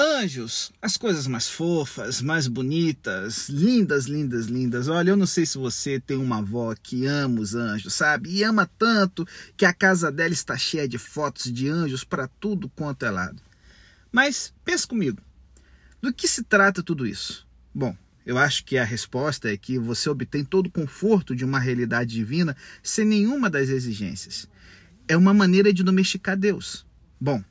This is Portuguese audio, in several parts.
Anjos, as coisas mais fofas, mais bonitas, lindas, lindas, lindas. Olha, eu não sei se você tem uma avó que ama os anjos, sabe? E ama tanto que a casa dela está cheia de fotos de anjos para tudo quanto é lado. Mas pense comigo, do que se trata tudo isso? Bom, eu acho que a resposta é que você obtém todo o conforto de uma realidade divina sem nenhuma das exigências. É uma maneira de domesticar Deus. Bom,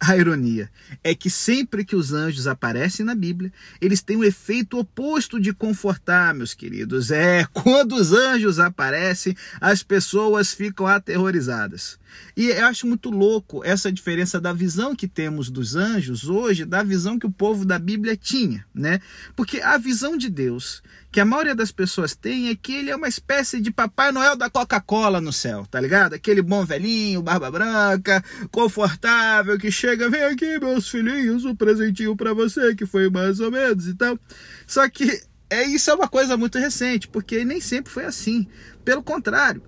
a ironia é que sempre que os anjos aparecem na Bíblia, eles têm o um efeito oposto de confortar, meus queridos. É, quando os anjos aparecem, as pessoas ficam aterrorizadas. E eu acho muito louco essa diferença da visão que temos dos anjos hoje da visão que o povo da Bíblia tinha, né? Porque a visão de Deus que a maioria das pessoas tem é que ele é uma espécie de Papai Noel da Coca-Cola no céu, tá ligado? Aquele bom velhinho, barba branca, confortável, que chega, vem aqui, meus filhinhos, um presentinho para você, que foi mais ou menos e tal. Só que é isso é uma coisa muito recente, porque nem sempre foi assim. Pelo contrário,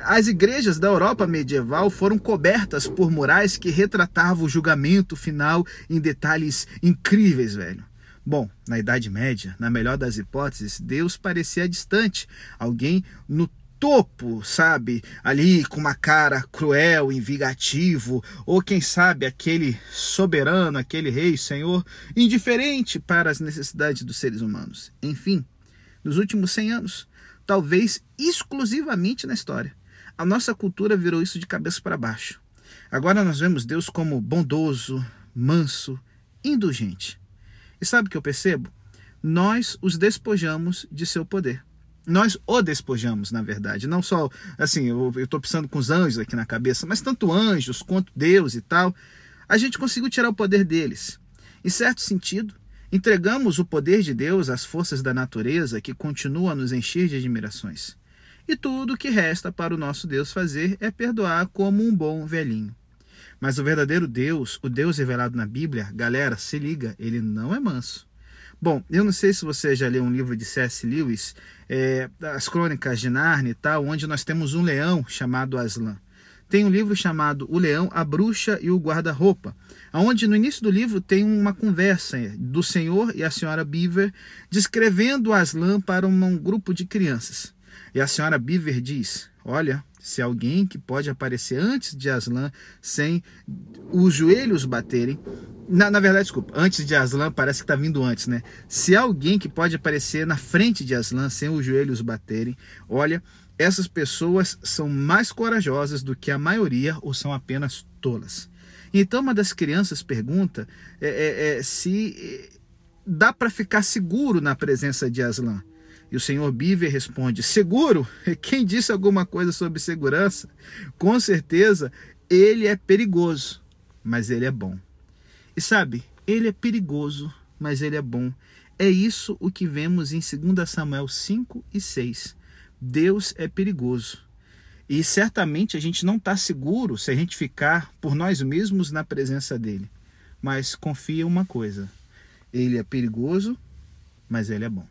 as igrejas da Europa medieval foram cobertas por murais que retratavam o julgamento final em detalhes incríveis, velho. Bom, na Idade Média, na melhor das hipóteses, Deus parecia distante, alguém no topo, sabe? Ali com uma cara cruel, invigativo, ou quem sabe aquele soberano, aquele rei, senhor, indiferente para as necessidades dos seres humanos. Enfim, nos últimos 100 anos, talvez exclusivamente na história, a nossa cultura virou isso de cabeça para baixo. Agora nós vemos Deus como bondoso, manso, indulgente. E sabe o que eu percebo? Nós os despojamos de seu poder. Nós o despojamos, na verdade. Não só, assim, eu estou pensando com os anjos aqui na cabeça, mas tanto anjos quanto Deus e tal. A gente conseguiu tirar o poder deles. Em certo sentido, entregamos o poder de Deus às forças da natureza que continuam a nos encher de admirações. E tudo o que resta para o nosso Deus fazer é perdoar como um bom velhinho. Mas o verdadeiro Deus, o Deus revelado na Bíblia, galera, se liga, ele não é manso. Bom, eu não sei se você já leu um livro de C.S. Lewis, é, As Crônicas de Narnia e tal, onde nós temos um leão chamado Aslan. Tem um livro chamado O Leão, a Bruxa e o Guarda-Roupa, onde no início do livro tem uma conversa do senhor e a senhora Beaver descrevendo Aslan para um grupo de crianças. E a senhora Beaver diz: Olha, se alguém que pode aparecer antes de Aslan sem os joelhos baterem. Na, na verdade, desculpa, antes de Aslan parece que está vindo antes, né? Se alguém que pode aparecer na frente de Aslan sem os joelhos baterem, olha, essas pessoas são mais corajosas do que a maioria ou são apenas tolas. Então, uma das crianças pergunta é, é, é, se é, dá para ficar seguro na presença de Aslan. E o senhor Beaver responde: Seguro? Quem disse alguma coisa sobre segurança? Com certeza ele é perigoso, mas ele é bom. E sabe, ele é perigoso, mas ele é bom. É isso o que vemos em 2 Samuel 5 e 6. Deus é perigoso. E certamente a gente não está seguro se a gente ficar por nós mesmos na presença dele. Mas confia uma coisa: ele é perigoso, mas ele é bom.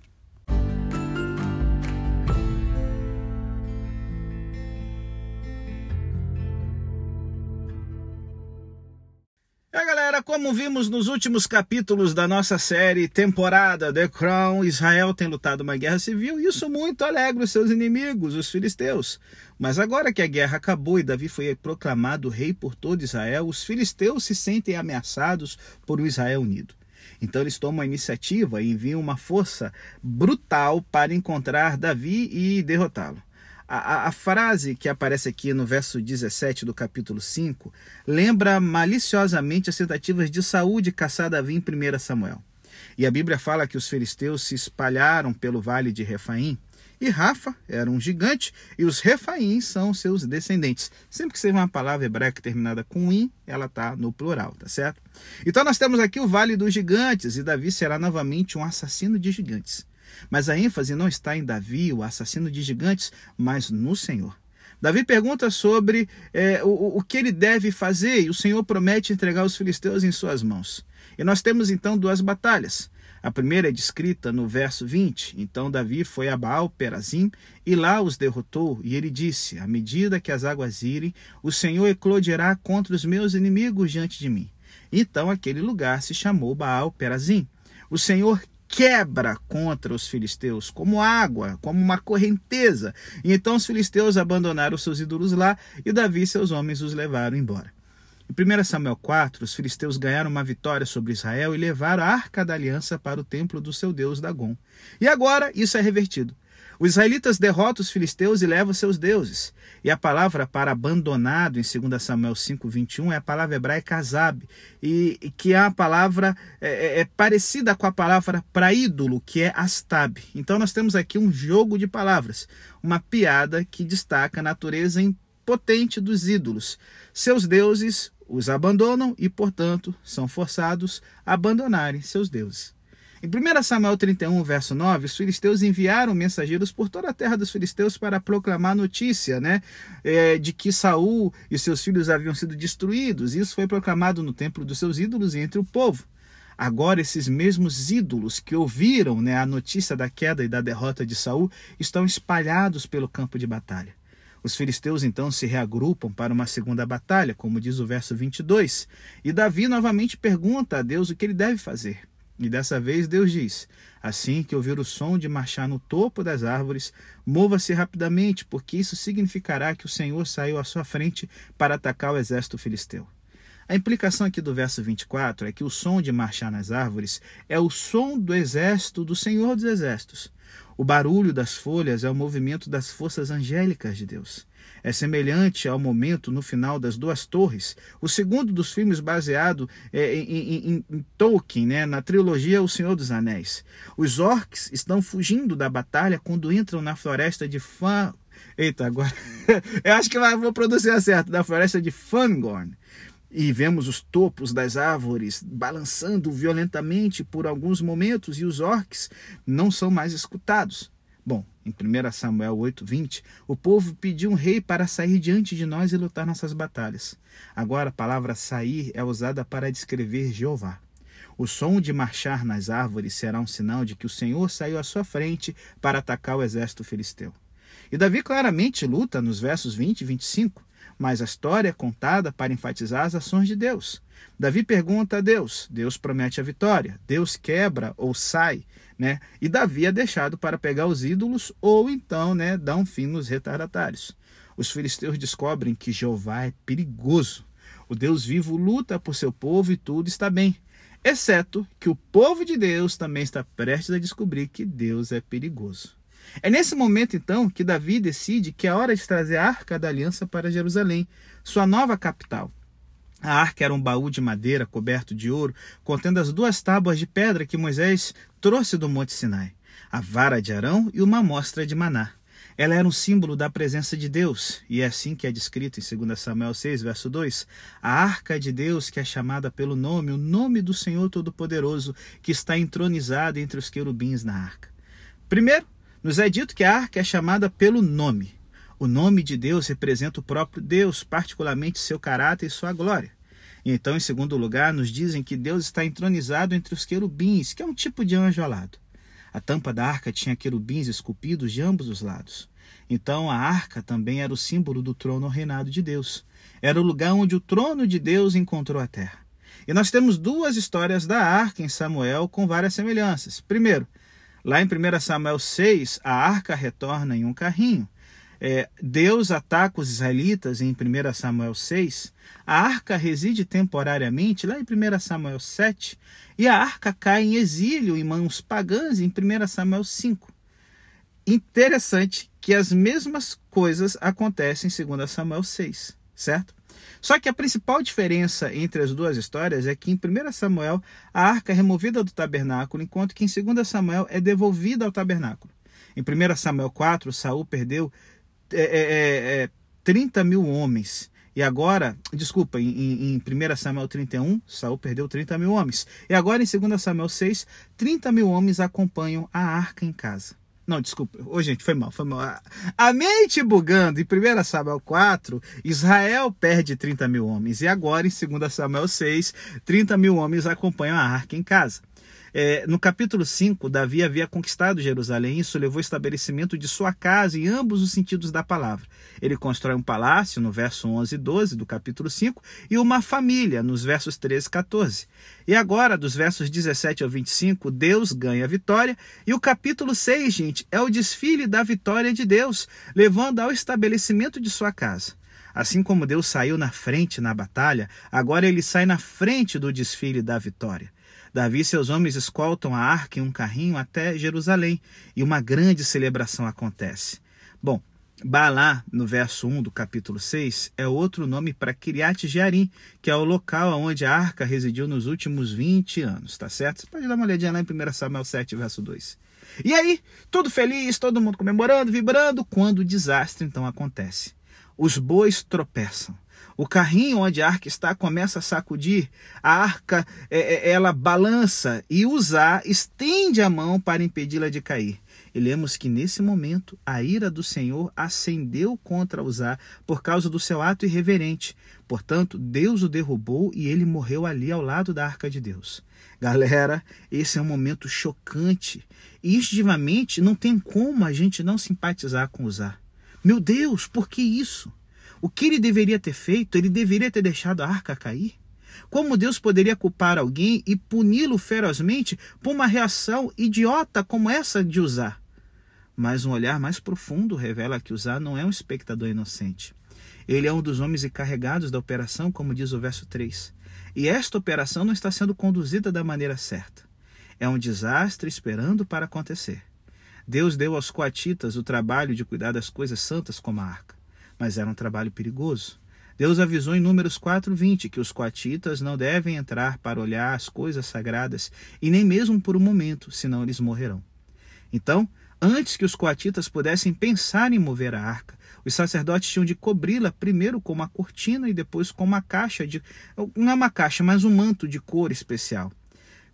Como vimos nos últimos capítulos da nossa série temporada The Crown, Israel tem lutado uma guerra civil e isso muito alegra os seus inimigos, os filisteus. Mas agora que a guerra acabou e Davi foi proclamado rei por todo Israel, os filisteus se sentem ameaçados por um Israel unido. Então eles tomam a iniciativa e enviam uma força brutal para encontrar Davi e derrotá-lo. A, a, frase que aparece aqui no verso 17 do capítulo 5 lembra maliciosamente as tentativas de Saúl de caçar Davi em 1 Samuel. E a Bíblia fala que os filisteus se espalharam pelo vale de Refaim, e Rafa era um gigante, e os Refaíns são seus descendentes. Sempre que seja uma palavra hebraica terminada com in, ela está no plural, tá certo? Então nós temos aqui o Vale dos Gigantes, e Davi será novamente um assassino de gigantes. Mas a ênfase não está em Davi, o assassino de gigantes, mas no Senhor. Davi pergunta sobre é, o, o que ele deve fazer e o Senhor promete entregar os filisteus em suas mãos. E nós temos então duas batalhas. A primeira é descrita no verso 20. Então Davi foi a Baal Perazim e lá os derrotou, e ele disse: À medida que as águas irem, o Senhor eclodirá contra os meus inimigos diante de mim. Então aquele lugar se chamou Baal Perazim. O Senhor quebra contra os filisteus como água, como uma correnteza. E então os filisteus abandonaram seus ídolos lá e Davi e seus homens os levaram embora. Em 1 Samuel 4, os filisteus ganharam uma vitória sobre Israel e levaram a arca da aliança para o templo do seu deus Dagon. E agora isso é revertido. Os israelitas derrotam os filisteus e levam seus deuses. E a palavra para abandonado em 2 Samuel 5:21 é a palavra hebraica azab, e que é a palavra é, é, é parecida com a palavra para ídolo, que é astab. Então nós temos aqui um jogo de palavras, uma piada que destaca a natureza impotente dos ídolos. Seus deuses os abandonam e, portanto, são forçados a abandonarem seus deuses. Em 1 Samuel 31, verso 9, os filisteus enviaram mensageiros por toda a terra dos filisteus para proclamar notícia né, é, de que Saul e seus filhos haviam sido destruídos. Isso foi proclamado no templo dos seus ídolos e entre o povo. Agora, esses mesmos ídolos que ouviram né, a notícia da queda e da derrota de Saul estão espalhados pelo campo de batalha. Os filisteus então se reagrupam para uma segunda batalha, como diz o verso 22, e Davi novamente pergunta a Deus o que ele deve fazer. E dessa vez Deus diz: Assim que ouvir o som de marchar no topo das árvores, mova-se rapidamente, porque isso significará que o Senhor saiu à sua frente para atacar o exército filisteu. A implicação aqui do verso 24 é que o som de marchar nas árvores é o som do exército do Senhor dos Exércitos. O barulho das folhas é o movimento das forças angélicas de Deus. É semelhante ao momento no final das Duas Torres, o segundo dos filmes baseado é, em, em, em, Tolkien, né, na trilogia O Senhor dos Anéis. Os orcs estão fugindo da batalha quando entram na floresta de Fan... Eita, agora eu acho que vou produzir certo, da floresta de Fangorn e vemos os topos das árvores balançando violentamente por alguns momentos e os orques não são mais escutados. Bom, em 1 Samuel 8:20, o povo pediu um rei para sair diante de nós e lutar nossas batalhas. Agora a palavra sair é usada para descrever Jeová. O som de marchar nas árvores será um sinal de que o Senhor saiu à sua frente para atacar o exército filisteu. E Davi claramente luta nos versos 20 e 25 mas a história é contada para enfatizar as ações de Deus. Davi pergunta a Deus, Deus promete a vitória, Deus quebra ou sai, né? E Davi é deixado para pegar os ídolos ou então, né, dar um fim nos retardatários. Os filisteus descobrem que Jeová é perigoso. O Deus vivo luta por seu povo e tudo está bem, exceto que o povo de Deus também está prestes a descobrir que Deus é perigoso. É nesse momento, então, que Davi decide que é hora de trazer a arca da aliança para Jerusalém, sua nova capital. A arca era um baú de madeira coberto de ouro, contendo as duas tábuas de pedra que Moisés trouxe do Monte Sinai, a vara de Arão e uma amostra de maná. Ela era um símbolo da presença de Deus, e é assim que é descrito em 2 Samuel 6, verso 2, a arca de Deus que é chamada pelo nome, o nome do Senhor Todo-Poderoso, que está entronizado entre os querubins na arca. Primeiro, nos é dito que a arca é chamada pelo nome. O nome de Deus representa o próprio Deus, particularmente seu caráter e sua glória. Então, em segundo lugar, nos dizem que Deus está entronizado entre os querubins, que é um tipo de anjo alado. A tampa da arca tinha querubins esculpidos de ambos os lados. Então, a arca também era o símbolo do trono reinado de Deus. Era o lugar onde o trono de Deus encontrou a terra. E nós temos duas histórias da arca em Samuel com várias semelhanças. Primeiro, Lá em 1 Samuel 6, a arca retorna em um carrinho. É, Deus ataca os israelitas em 1 Samuel 6. A arca reside temporariamente lá em 1 Samuel 7. E a arca cai em exílio em mãos pagãs em 1 Samuel 5. Interessante que as mesmas coisas acontecem em 2 Samuel 6, certo? Só que a principal diferença entre as duas histórias é que em 1 Samuel a arca é removida do tabernáculo, enquanto que em 2 Samuel é devolvida ao tabernáculo. Em 1 Samuel 4, Saul perdeu é, é, é, 30 é, mil homens. E agora, desculpa, em, em 1 Samuel 31, Saul perdeu 30 mil homens. E agora em 2 Samuel 6, 30 mil homens acompanham a arca em casa. Não, desculpa. Ô, gente, foi mal, foi mal. A mente bugando. Em 1 Samuel 4, Israel perde 30 mil homens. E agora, em 2 Samuel 6, 30 mil homens acompanham a arca em casa. É, no capítulo 5, Davi havia conquistado Jerusalém, isso levou ao estabelecimento de sua casa em ambos os sentidos da palavra. Ele constrói um palácio, no verso 11 e 12 do capítulo 5, e uma família, nos versos 13 e 14. E agora, dos versos 17 ao 25, Deus ganha a vitória, e o capítulo 6, gente, é o desfile da vitória de Deus, levando ao estabelecimento de sua casa. Assim como Deus saiu na frente na batalha, agora ele sai na frente do desfile da vitória. Davi e seus homens escoltam a arca em um carrinho até Jerusalém e uma grande celebração acontece. Bom, Balá, no verso 1 do capítulo 6, é outro nome para Kiriat Jearim, que é o local onde a arca residiu nos últimos 20 anos, tá certo? Você pode dar uma olhadinha lá em 1 Samuel 7, verso 2. E aí, tudo feliz, todo mundo comemorando, vibrando, quando o desastre então acontece os bois tropeçam. O carrinho onde a arca está começa a sacudir, a arca é, é, ela balança e Uzá estende a mão para impedi-la de cair. E lemos que nesse momento a ira do Senhor acendeu contra Uzá por causa do seu ato irreverente. Portanto, Deus o derrubou e ele morreu ali ao lado da arca de Deus. Galera, esse é um momento chocante. E instintivamente não tem como a gente não simpatizar com Uzá. Meu Deus, por que isso? O que ele deveria ter feito? Ele deveria ter deixado a arca cair? Como Deus poderia culpar alguém e puni-lo ferozmente por uma reação idiota como essa de usar? Mas um olhar mais profundo revela que usar não é um espectador inocente. Ele é um dos homens encarregados da operação, como diz o verso 3. E esta operação não está sendo conduzida da maneira certa. É um desastre esperando para acontecer. Deus deu aos coatitas o trabalho de cuidar das coisas santas como a arca, mas era um trabalho perigoso. Deus avisou em Números 4:20 que os coatitas não devem entrar para olhar as coisas sagradas e nem mesmo por um momento, senão eles morrerão. Então, antes que os coatitas pudessem pensar em mover a arca, os sacerdotes tinham de cobri-la primeiro com uma cortina e depois com uma caixa de não é uma caixa, mas um manto de cor especial.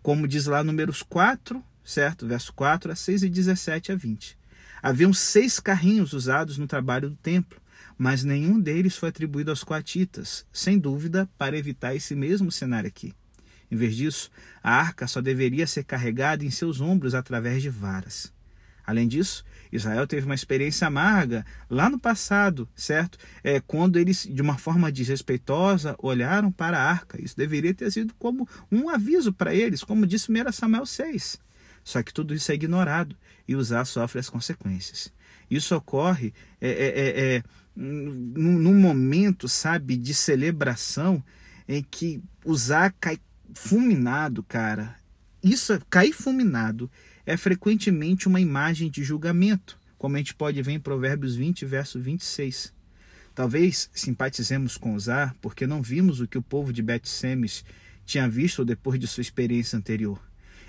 Como diz lá Números 4, certo? Verso 4 a 6 e 17 a 20. Haviam seis carrinhos usados no trabalho do templo, mas nenhum deles foi atribuído aos coatitas, sem dúvida para evitar esse mesmo cenário aqui. Em vez disso, a arca só deveria ser carregada em seus ombros através de varas. Além disso, Israel teve uma experiência amarga lá no passado, certo? É, quando eles, de uma forma desrespeitosa, olharam para a arca. Isso deveria ter sido como um aviso para eles, como disse 1 Samuel 6. Só que tudo isso é ignorado e usar sofre as consequências. Isso ocorre é, é, é, é num momento, sabe, de celebração em que usar cai fulminado, cara. Isso, cair fulminado, é frequentemente uma imagem de julgamento, como a gente pode ver em Provérbios 20, verso 26. Talvez simpatizemos com Usar porque não vimos o que o povo de Bet-Semes tinha visto depois de sua experiência anterior.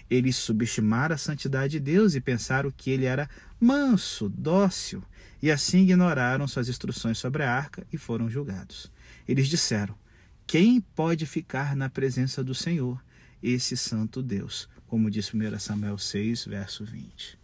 Eles subestimaram a santidade de Deus e pensaram que ele era manso, dócil, e assim ignoraram suas instruções sobre a arca e foram julgados. Eles disseram: Quem pode ficar na presença do Senhor, esse santo Deus? Como diz 1 Samuel 6, verso 20.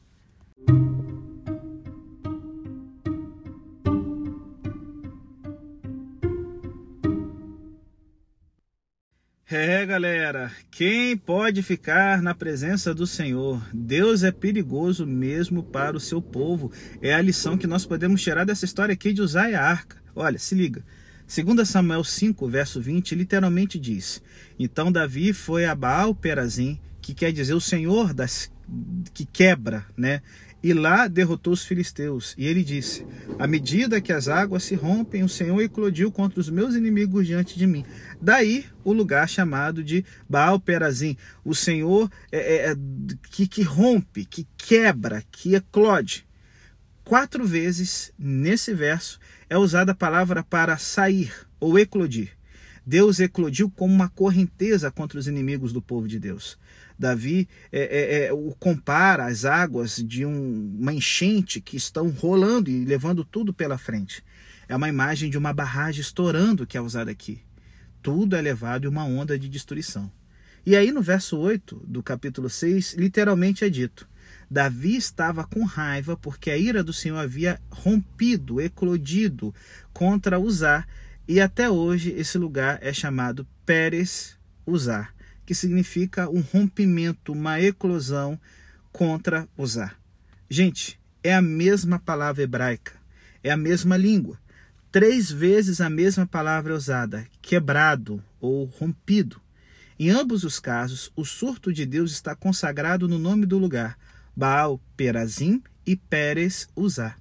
É, galera, quem pode ficar na presença do Senhor? Deus é perigoso mesmo para o seu povo. É a lição que nós podemos tirar dessa história aqui de usar a arca. Olha, se liga. 2 Samuel 5, verso 20, literalmente diz: Então Davi foi a Baal Perazim, que quer dizer o Senhor das que quebra, né? E lá derrotou os filisteus. E ele disse: À medida que as águas se rompem, o Senhor eclodiu contra os meus inimigos diante de mim. Daí o lugar chamado de Baal Perazim. O Senhor é, é, é, que, que rompe, que quebra, que eclode. Quatro vezes nesse verso é usada a palavra para sair ou eclodir. Deus eclodiu como uma correnteza contra os inimigos do povo de Deus. Davi é, é, é, o compara as águas de um, uma enchente que estão rolando e levando tudo pela frente. É uma imagem de uma barragem estourando que é usada aqui. Tudo é levado em uma onda de destruição. E aí no verso 8 do capítulo 6, literalmente é dito: Davi estava com raiva porque a ira do Senhor havia rompido, eclodido contra Uzar, e até hoje esse lugar é chamado Pérez Uzar que significa um rompimento, uma eclosão contra usar. Gente, é a mesma palavra hebraica, é a mesma língua. Três vezes a mesma palavra é usada, quebrado ou rompido. Em ambos os casos, o surto de Deus está consagrado no nome do lugar, Baal Perazim e Pérez Uzá.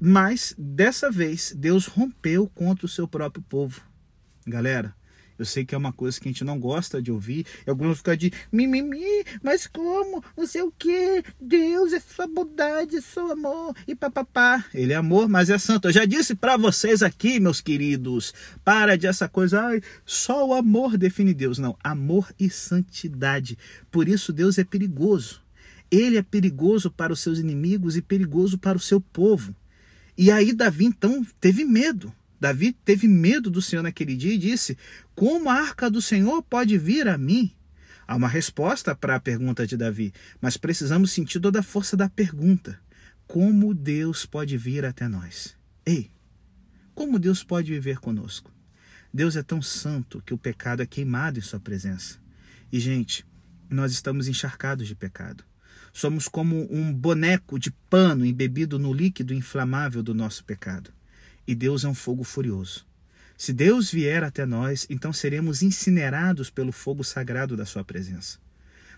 Mas, dessa vez, Deus rompeu contra o seu próprio povo. Galera, eu sei que é uma coisa que a gente não gosta de ouvir. E alguns vão ficar de mimimi, mas como? Não sei o que. Deus é sua bondade, é seu amor e papapá. Ele é amor, mas é santo. Eu já disse para vocês aqui, meus queridos, para de essa coisa, ai, só o amor define Deus. Não, amor e santidade. Por isso Deus é perigoso. Ele é perigoso para os seus inimigos e perigoso para o seu povo. E aí Davi então teve medo. Davi teve medo do Senhor naquele dia e disse: Como a arca do Senhor pode vir a mim? Há uma resposta para a pergunta de Davi, mas precisamos sentir toda a força da pergunta: Como Deus pode vir até nós? Ei, como Deus pode viver conosco? Deus é tão santo que o pecado é queimado em Sua presença. E, gente, nós estamos encharcados de pecado. Somos como um boneco de pano embebido no líquido inflamável do nosso pecado e Deus é um fogo furioso. Se Deus vier até nós, então seremos incinerados pelo fogo sagrado da Sua presença.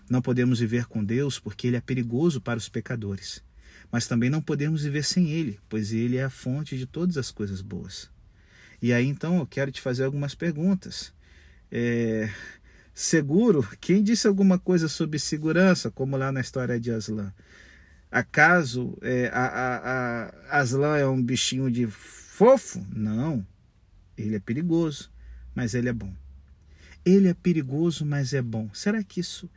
Não podemos viver com Deus porque Ele é perigoso para os pecadores. Mas também não podemos viver sem Ele, pois Ele é a fonte de todas as coisas boas. E aí então eu quero te fazer algumas perguntas. É... Seguro? Quem disse alguma coisa sobre segurança, como lá na história de Aslan? Acaso é, a, a, a Aslan é um bichinho de fofo? Não. Ele é perigoso, mas ele é bom. Ele é perigoso, mas é bom. Será que isso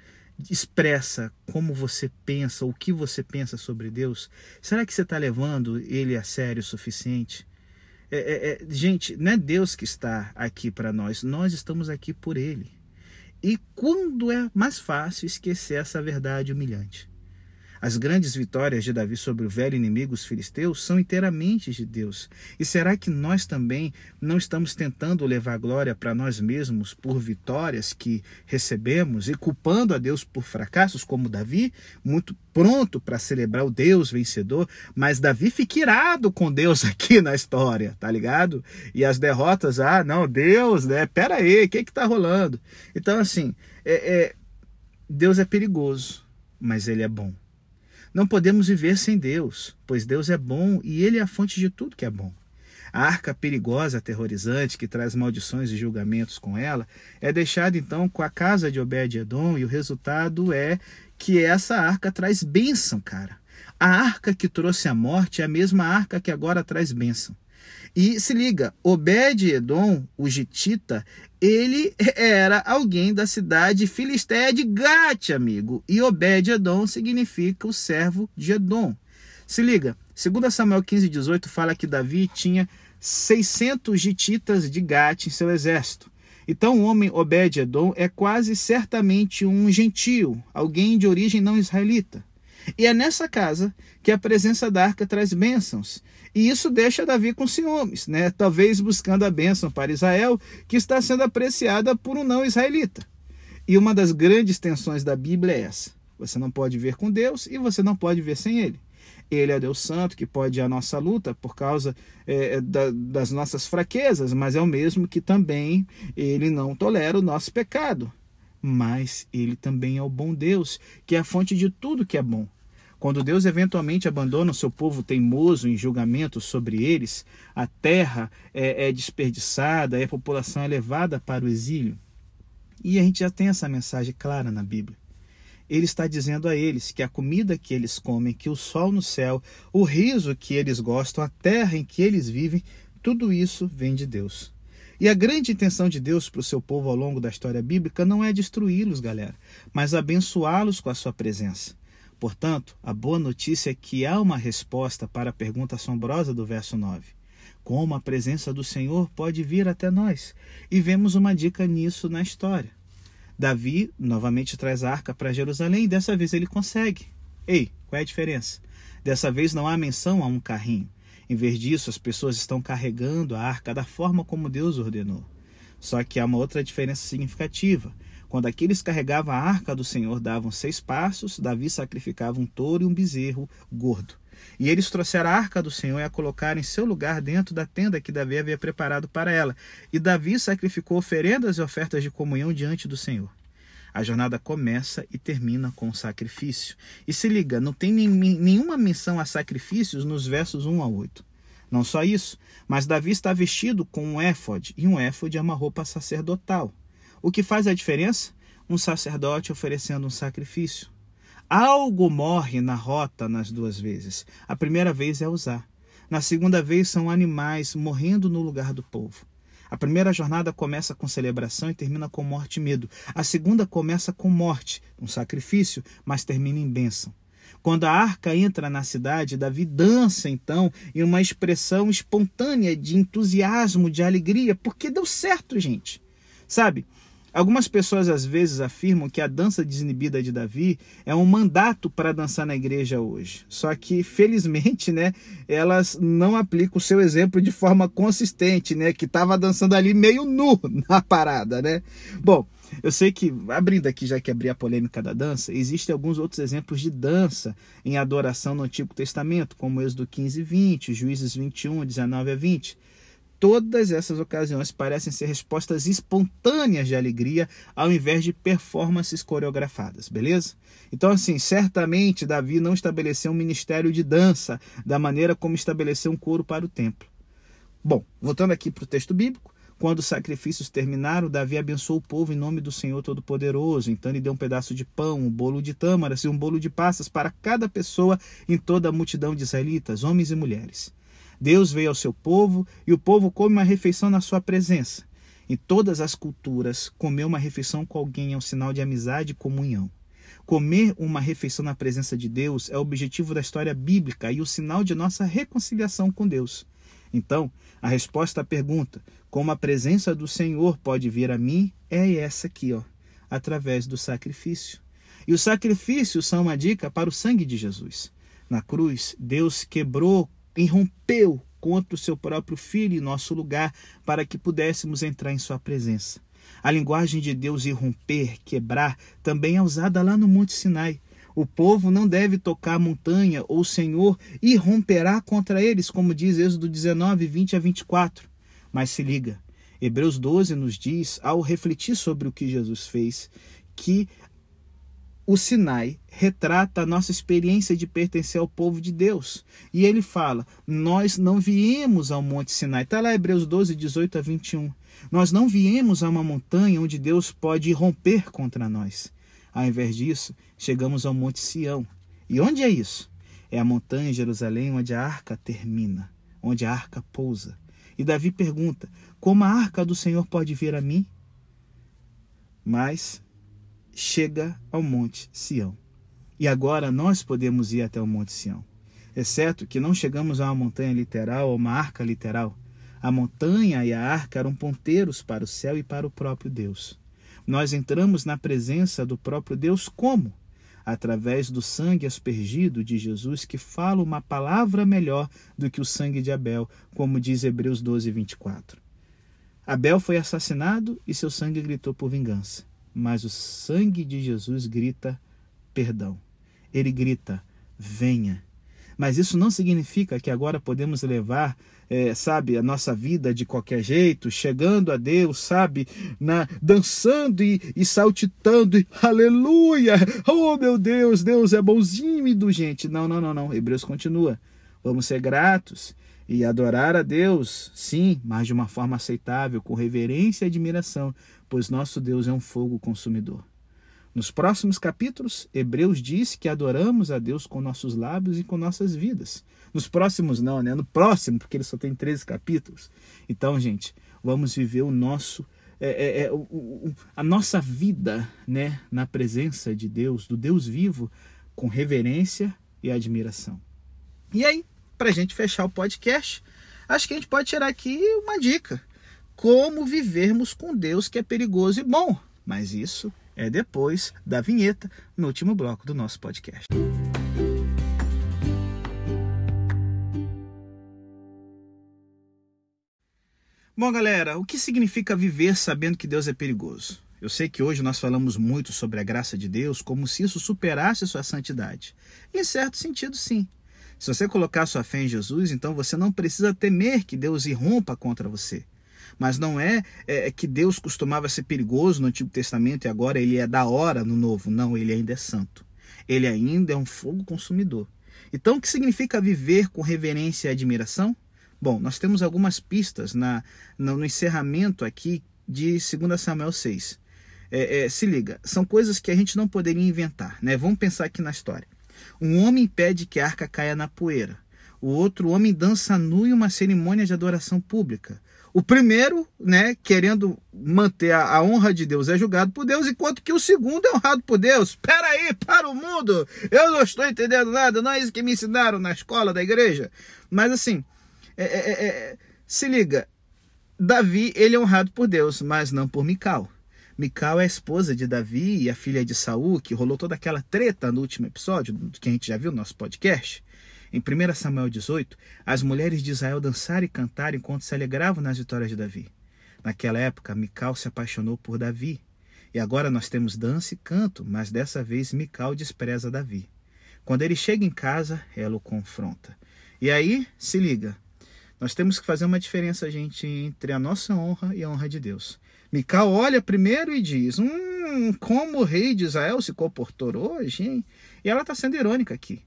expressa como você pensa, o que você pensa sobre Deus? Será que você está levando ele a sério o suficiente? É, é, é, gente, não é Deus que está aqui para nós, nós estamos aqui por Ele. E quando é mais fácil esquecer essa verdade humilhante? As grandes vitórias de Davi sobre o velho inimigo, os filisteus, são inteiramente de Deus. E será que nós também não estamos tentando levar glória para nós mesmos por vitórias que recebemos e culpando a Deus por fracassos, como Davi, muito pronto para celebrar o Deus vencedor, mas Davi fica irado com Deus aqui na história, tá ligado? E as derrotas, ah, não, Deus, né? Pera aí, o que que tá rolando? Então, assim, é, é, Deus é perigoso, mas ele é bom. Não podemos viver sem Deus, pois Deus é bom e Ele é a fonte de tudo que é bom. A arca perigosa, aterrorizante, que traz maldições e julgamentos com ela, é deixada então com a casa de Obed-Edom e o resultado é que essa arca traz bênção, cara. A arca que trouxe a morte é a mesma arca que agora traz bênção. E se liga, Obed-Edom, o Gitita, ele era alguém da cidade filisteia de Gate, amigo. E Obed-Edom significa o servo de Edom. Se liga, 2 Samuel 15, 18 fala que Davi tinha 600 gititas de Gate em seu exército. Então o homem Obed-Edom é quase certamente um gentio, alguém de origem não israelita. E é nessa casa que a presença da arca traz bênçãos. E isso deixa Davi com ciúmes, né? talvez buscando a bênção para Israel, que está sendo apreciada por um não israelita. E uma das grandes tensões da Bíblia é essa: você não pode ver com Deus e você não pode ver sem Ele. Ele é Deus Santo que pode à nossa luta por causa é, da, das nossas fraquezas, mas é o mesmo que também Ele não tolera o nosso pecado. Mas Ele também é o bom Deus, que é a fonte de tudo que é bom. Quando Deus eventualmente abandona o seu povo teimoso em julgamento sobre eles, a terra é, é desperdiçada a população é levada para o exílio. E a gente já tem essa mensagem clara na Bíblia. Ele está dizendo a eles que a comida que eles comem, que o sol no céu, o riso que eles gostam, a terra em que eles vivem, tudo isso vem de Deus. E a grande intenção de Deus para o seu povo ao longo da história bíblica não é destruí-los, galera, mas abençoá-los com a sua presença. Portanto, a boa notícia é que há uma resposta para a pergunta assombrosa do verso 9. Como a presença do Senhor pode vir até nós? E vemos uma dica nisso na história. Davi novamente traz a arca para Jerusalém e dessa vez ele consegue. Ei, qual é a diferença? Dessa vez não há menção a um carrinho. Em vez disso, as pessoas estão carregando a arca da forma como Deus ordenou. Só que há uma outra diferença significativa. Quando aqueles que carregavam a arca do Senhor davam seis passos, Davi sacrificava um touro e um bezerro gordo. E eles trouxeram a arca do Senhor e a colocaram em seu lugar dentro da tenda que Davi havia preparado para ela. E Davi sacrificou oferendas e ofertas de comunhão diante do Senhor. A jornada começa e termina com o sacrifício. E se liga, não tem nenhuma menção a sacrifícios nos versos 1 a 8. Não só isso, mas Davi está vestido com um éfode, e um éfode é uma roupa sacerdotal. O que faz a diferença? Um sacerdote oferecendo um sacrifício. Algo morre na rota nas duas vezes. A primeira vez é usar. Na segunda vez são animais morrendo no lugar do povo. A primeira jornada começa com celebração e termina com morte e medo. A segunda começa com morte, um sacrifício, mas termina em bênção. Quando a arca entra na cidade, Davi dança então em uma expressão espontânea de entusiasmo, de alegria, porque deu certo, gente. Sabe? Algumas pessoas às vezes afirmam que a dança desinibida de Davi é um mandato para dançar na igreja hoje. Só que, felizmente, né, elas não aplicam o seu exemplo de forma consistente, né, que estava dançando ali meio nu na parada, né? Bom, eu sei que, abrindo aqui, já que abri a polêmica da dança, existem alguns outros exemplos de dança em adoração no Antigo Testamento, como Êxodo 15 e 20, Juízes 21, 19 a 20 todas essas ocasiões parecem ser respostas espontâneas de alegria ao invés de performances coreografadas, beleza? Então, assim, certamente Davi não estabeleceu um ministério de dança da maneira como estabeleceu um coro para o templo. Bom, voltando aqui para o texto bíblico, quando os sacrifícios terminaram, Davi abençoou o povo em nome do Senhor Todo-Poderoso. Então ele deu um pedaço de pão, um bolo de tâmaras e um bolo de passas para cada pessoa em toda a multidão de israelitas, homens e mulheres. Deus veio ao seu povo e o povo come uma refeição na sua presença. Em todas as culturas, comer uma refeição com alguém é um sinal de amizade e comunhão. Comer uma refeição na presença de Deus é o objetivo da história bíblica e o sinal de nossa reconciliação com Deus. Então, a resposta à pergunta, como a presença do Senhor pode vir a mim, é essa aqui, ó, através do sacrifício. E os sacrifícios são uma dica para o sangue de Jesus. Na cruz, Deus quebrou irrompeu contra o seu próprio filho em nosso lugar para que pudéssemos entrar em sua presença. A linguagem de Deus irromper, quebrar, também é usada lá no Monte Sinai. O povo não deve tocar a montanha, ou o Senhor irromperá contra eles, como diz Êxodo 19, 20 a 24. Mas se liga, Hebreus 12 nos diz, ao refletir sobre o que Jesus fez, que o Sinai retrata a nossa experiência de pertencer ao povo de Deus. E ele fala: Nós não viemos ao Monte Sinai. Está lá Hebreus 12, 18 a 21. Nós não viemos a uma montanha onde Deus pode romper contra nós. Ao invés disso, chegamos ao Monte Sião. E onde é isso? É a montanha em Jerusalém onde a arca termina, onde a arca pousa. E Davi pergunta: Como a arca do Senhor pode vir a mim? Mas chega ao Monte Sião. E agora nós podemos ir até o Monte Sião. Exceto que não chegamos a uma montanha literal ou uma arca literal. A montanha e a arca eram ponteiros para o céu e para o próprio Deus. Nós entramos na presença do próprio Deus como? Através do sangue aspergido de Jesus, que fala uma palavra melhor do que o sangue de Abel, como diz Hebreus 12, 24. Abel foi assassinado e seu sangue gritou por vingança mas o sangue de Jesus grita perdão. Ele grita: venha. Mas isso não significa que agora podemos levar, é, sabe, a nossa vida de qualquer jeito, chegando a Deus, sabe, na, dançando e, e saltitando, e, aleluia! Oh meu Deus, Deus é bonzinho e indulgente. Não, não, não, não. Hebreus continua. Vamos ser gratos e adorar a Deus, sim, mas de uma forma aceitável, com reverência e admiração, pois nosso Deus é um fogo consumidor. Nos próximos capítulos, Hebreus diz que adoramos a Deus com nossos lábios e com nossas vidas. Nos próximos, não, né? No próximo, porque ele só tem 13 capítulos. Então, gente, vamos viver o nosso. É, é, é, o, o, a nossa vida né, na presença de Deus, do Deus vivo, com reverência e admiração. E aí, para a gente fechar o podcast, acho que a gente pode tirar aqui uma dica como vivermos com Deus que é perigoso e bom. Mas isso é depois da vinheta, no último bloco do nosso podcast. Bom, galera, o que significa viver sabendo que Deus é perigoso? Eu sei que hoje nós falamos muito sobre a graça de Deus como se isso superasse a sua santidade. Em certo sentido, sim. Se você colocar sua fé em Jesus, então você não precisa temer que Deus irrompa contra você. Mas não é, é, que Deus costumava ser perigoso no Antigo Testamento e agora ele é da hora no Novo. Não, ele ainda é santo. Ele ainda é um fogo consumidor. Então, o que significa viver com reverência e admiração? Bom, nós temos algumas pistas na, no, no encerramento aqui de 2 Samuel 6. É, é, se liga, são coisas que a gente não poderia inventar, né? Vamos pensar aqui na história. Um homem pede que a arca caia na poeira. O outro homem dança nu em uma cerimônia de adoração pública. O primeiro, né, querendo manter a, a, honra de Deus, é julgado por Deus, enquanto que o segundo é honrado por Deus. Espera aí, para o mundo! Eu não estou entendendo nada, não é isso que me ensinaram na escola da igreja. Mas assim, é, é, é, é se liga, Davi, ele é honrado por Deus, mas não por Mical. Mical é a esposa de Davi e a filha de Saul, que rolou toda aquela treta no último episódio, que a gente já viu no nosso podcast. Em 1 Samuel 18, as mulheres de Israel dançaram e cantaram enquanto se alegravam nas vitórias de Davi. Naquela época, Mical se apaixonou por Davi. E agora nós temos dança e canto, mas dessa vez Mical despreza Davi. Quando ele chega em casa, ela o confronta. E aí, se liga, nós temos que fazer uma diferença, gente, entre a nossa honra e a honra de Deus. Mical olha primeiro e diz: Hum, como o rei de Israel se comportou hoje, hein? E ela está sendo irônica aqui.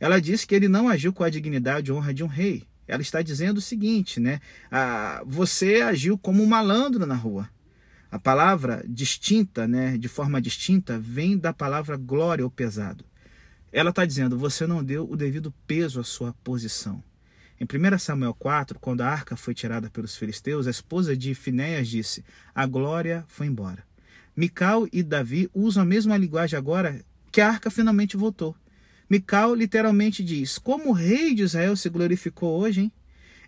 Ela diz que ele não agiu com a dignidade e honra de um rei. Ela está dizendo o seguinte, né? Ah, você agiu como um malandro na rua. A palavra distinta, né, de forma distinta, vem da palavra glória ou pesado. Ela está dizendo: você não deu o devido peso à sua posição. Em 1 Samuel 4, quando a arca foi tirada pelos filisteus, a esposa de Finéias disse: A glória foi embora. Mical e Davi usam a mesma linguagem agora que a arca finalmente voltou. Mical literalmente diz: Como o rei de Israel se glorificou hoje, hein?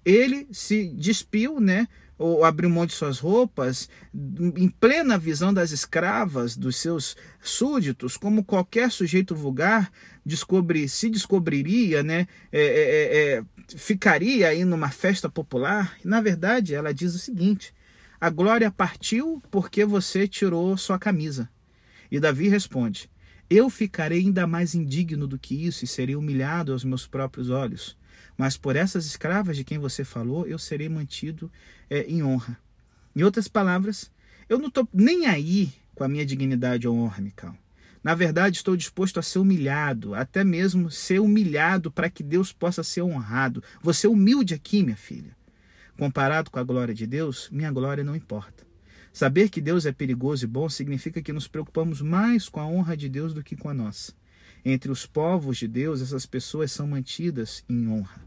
Ele se despiu, né? ou abriu mão de suas roupas, em plena visão das escravas, dos seus súditos, como qualquer sujeito vulgar descobri, se descobriria, né, é, é, é, é ficaria aí numa festa popular. E, na verdade, ela diz o seguinte: a glória partiu porque você tirou sua camisa. E Davi responde: Eu ficarei ainda mais indigno do que isso e serei humilhado aos meus próprios olhos. Mas por essas escravas de quem você falou, eu serei mantido é, em honra. Em outras palavras, eu não estou nem aí com a minha dignidade ou honra, Mical. Na verdade, estou disposto a ser humilhado, até mesmo ser humilhado para que Deus possa ser honrado. Você é humilde aqui, minha filha. Comparado com a glória de Deus, minha glória não importa. Saber que Deus é perigoso e bom significa que nos preocupamos mais com a honra de Deus do que com a nossa. Entre os povos de Deus, essas pessoas são mantidas em honra.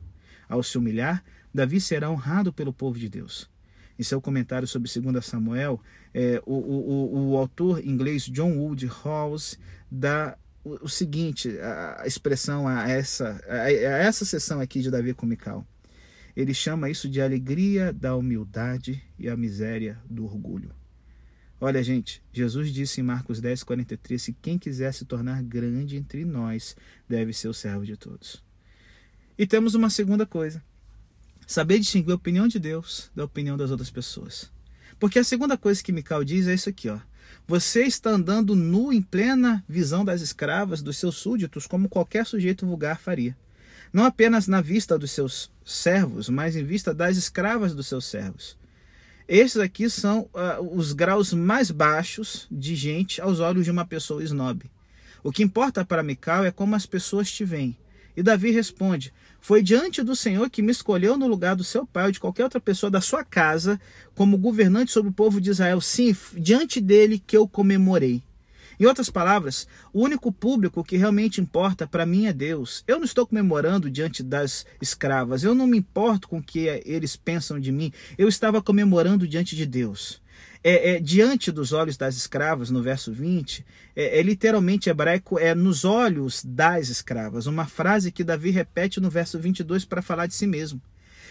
Ao se humilhar, Davi será honrado pelo povo de Deus. Em seu comentário sobre 2 Samuel, é, o, o, o, autor inglês John Wood Hawes dá o, o seguinte, a, a, expressão a essa, a, a essa sessão aqui de Davi com Mical. Ele chama isso de alegria da humildade e a miséria do orgulho. Olha, gente, Jesus disse em Marcos 10, 43: que quem quiser se tornar grande entre nós deve ser o servo de todos. E temos uma segunda coisa: saber distinguir a opinião de Deus da opinião das outras pessoas. Porque a segunda coisa que Mical diz é isso aqui, ó. Você está andando nu em plena visão das escravas, dos seus súditos, como qualquer sujeito vulgar faria. Não apenas na vista dos seus servos, mas em vista das escravas dos seus servos. Esses aqui são uh, os graus mais baixos de gente aos olhos de uma pessoa snob. O que importa para Mical é como as pessoas te veem. E Davi responde: Foi diante do Senhor que me escolheu no lugar do seu pai ou de qualquer outra pessoa da sua casa como governante sobre o povo de Israel. Sim, diante dele que eu comemorei. Em outras palavras, o único público que realmente importa para mim é Deus. Eu não estou comemorando diante das escravas, eu não me importo com o que eles pensam de mim, eu estava comemorando diante de Deus é, é, diante dos olhos das escravas, no verso 20, é, é, literalmente hebraico, é nos olhos das escravas, uma frase que Davi repete no verso 22 para falar de si mesmo.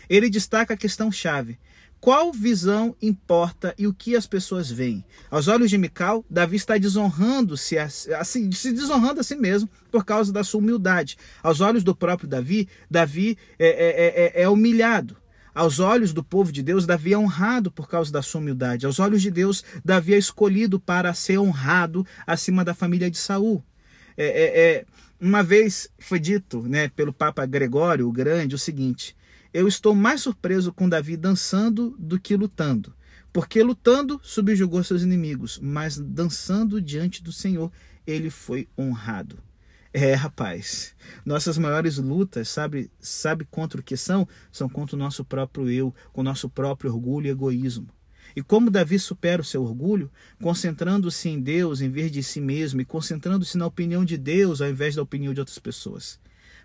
Ele destaca a questão-chave. Qual visão importa e o que as pessoas veem? Aos olhos de Mical, Davi está desonrando-se, assim, se desonrando a si mesmo por causa da sua humildade. Aos olhos do próprio Davi, Davi é, é, é, é humilhado. Aos olhos do povo de Deus, Davi é honrado por causa da sua humildade. Aos olhos de Deus, Davi é escolhido para ser honrado acima da família de Saul. É, é, é, uma vez foi dito né, pelo Papa Gregório o Grande o seguinte: Eu estou mais surpreso com Davi dançando do que lutando. Porque lutando subjugou seus inimigos, mas dançando diante do Senhor, ele foi honrado. É, rapaz, nossas maiores lutas, sabe, sabe contra o que são? São contra o nosso próprio eu, com o nosso próprio orgulho e egoísmo. E como Davi supera o seu orgulho? Concentrando-se em Deus em vez de si mesmo e concentrando-se na opinião de Deus ao invés da opinião de outras pessoas.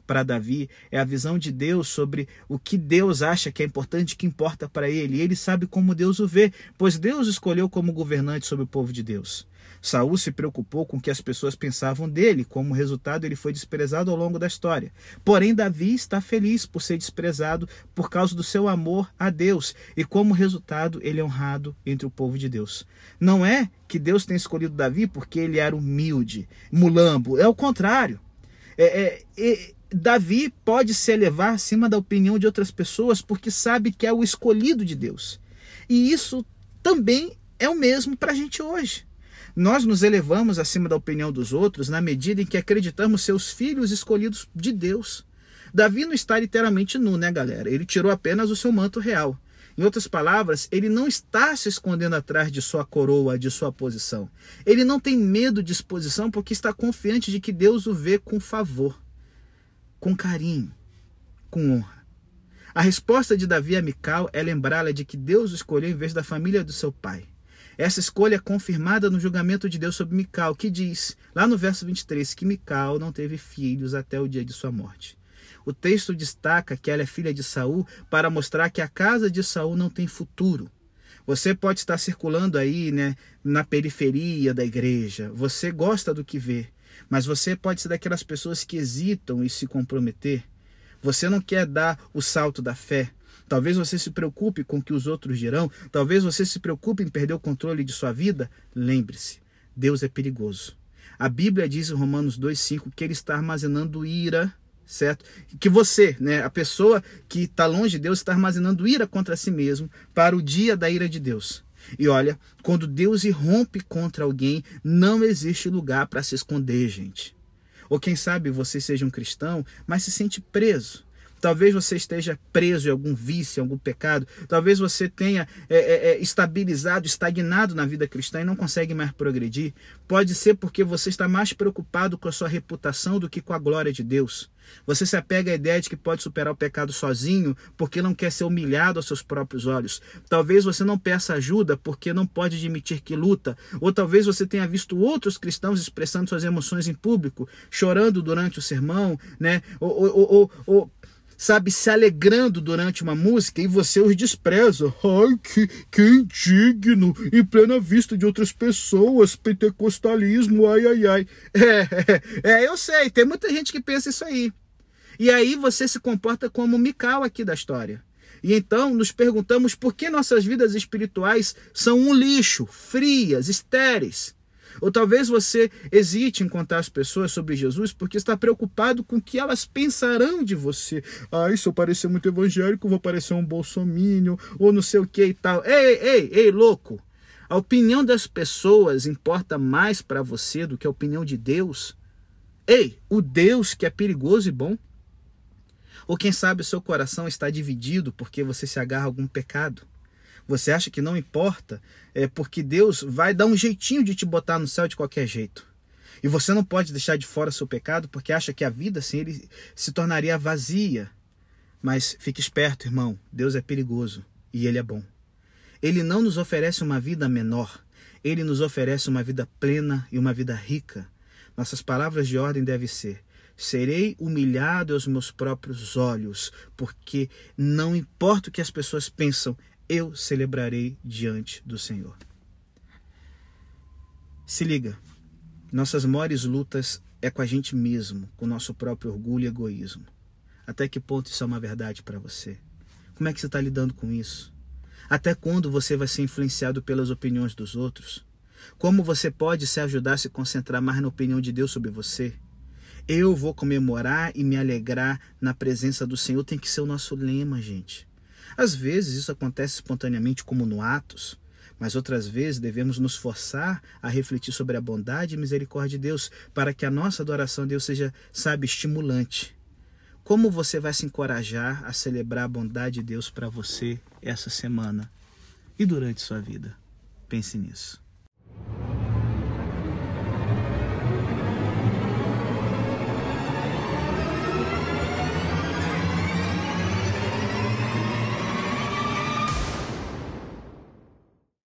Para Davi, é a visão de Deus sobre o que Deus acha que é importante, que importa para ele. E ele sabe como Deus o vê, pois Deus escolheu como governante sobre o povo de Deus. Saul se preocupou com o que as pessoas pensavam dele, como resultado ele foi desprezado ao longo da história. Porém, Davi está feliz por ser desprezado por causa do seu amor a Deus e como resultado ele é honrado entre o povo de Deus. Não é que Deus tenha escolhido Davi porque ele era humilde, mulambo, é o contrário. É, é, é, Davi pode se elevar acima da opinião de outras pessoas porque sabe que é o escolhido de Deus. E isso também é o mesmo para a gente hoje. Nós nos elevamos acima da opinião dos outros na medida em que acreditamos ser os filhos escolhidos de Deus. Davi não está literalmente nu, né, galera? Ele tirou apenas o seu manto real. Em outras palavras, ele não está se escondendo atrás de sua coroa, de sua posição. Ele não tem medo de exposição porque está confiante de que Deus o vê com favor, com carinho, com honra. A resposta de Davi a Mical é lembrá-la de que Deus o escolheu em vez da família do seu pai. Essa escolha é confirmada no julgamento de Deus sobre Mical, que diz, lá no verso 23, que Mical não teve filhos até o dia de sua morte. O texto destaca que ela é filha de Saul para mostrar que a casa de Saul não tem futuro. Você pode estar circulando aí, né, na periferia da igreja. Você gosta do que vê, mas você pode ser daquelas pessoas que hesitam em se comprometer. Você não quer dar o salto da fé. Talvez você se preocupe com o que os outros dirão, talvez você se preocupe em perder o controle de sua vida. Lembre-se, Deus é perigoso. A Bíblia diz em Romanos 2,5 que ele está armazenando ira, certo? Que você, né, a pessoa que está longe de Deus, está armazenando ira contra si mesmo para o dia da ira de Deus. E olha, quando Deus irrompe contra alguém, não existe lugar para se esconder, gente. Ou quem sabe você seja um cristão, mas se sente preso Talvez você esteja preso em algum vício, em algum pecado. Talvez você tenha é, é, é, estabilizado, estagnado na vida cristã e não consegue mais progredir. Pode ser porque você está mais preocupado com a sua reputação do que com a glória de Deus. Você se apega à ideia de que pode superar o pecado sozinho porque não quer ser humilhado aos seus próprios olhos. Talvez você não peça ajuda porque não pode admitir que luta. Ou talvez você tenha visto outros cristãos expressando suas emoções em público, chorando durante o sermão, né? ou, ou, ou, ou sabe, se alegrando durante uma música e você os despreza. Ai, que, que indigno, em plena vista de outras pessoas, pentecostalismo, ai, ai, ai. É, é, é, eu sei, tem muita gente que pensa isso aí. E aí você se comporta como Mical aqui da história. E então nos perguntamos por que nossas vidas espirituais são um lixo, frias, estéreis. Ou talvez você hesite em contar às pessoas sobre Jesus porque está preocupado com o que elas pensarão de você. Ah, se eu parecer muito evangélico, vou parecer um bolsomínio, ou não sei o que e tal. Ei, ei, ei, louco! A opinião das pessoas importa mais para você do que a opinião de Deus? Ei, o Deus que é perigoso e bom? Ou quem sabe o seu coração está dividido porque você se agarra a algum pecado? Você acha que não importa? É porque Deus vai dar um jeitinho de te botar no céu de qualquer jeito. E você não pode deixar de fora seu pecado porque acha que a vida assim ele se tornaria vazia. Mas fique esperto, irmão. Deus é perigoso e ele é bom. Ele não nos oferece uma vida menor. Ele nos oferece uma vida plena e uma vida rica. Nossas palavras de ordem devem ser: serei humilhado aos meus próprios olhos, porque não importa o que as pessoas pensam, eu celebrarei diante do Senhor. Se liga, nossas maiores lutas é com a gente mesmo, com o nosso próprio orgulho e egoísmo. Até que ponto isso é uma verdade para você? Como é que você está lidando com isso? Até quando você vai ser influenciado pelas opiniões dos outros? Como você pode se ajudar a se concentrar mais na opinião de Deus sobre você? Eu vou comemorar e me alegrar na presença do Senhor, tem que ser o nosso lema, gente. Às vezes isso acontece espontaneamente, como no Atos, mas outras vezes devemos nos forçar a refletir sobre a bondade e misericórdia de Deus, para que a nossa adoração a Deus seja, sabe, estimulante. Como você vai se encorajar a celebrar a bondade de Deus para você essa semana e durante sua vida? Pense nisso.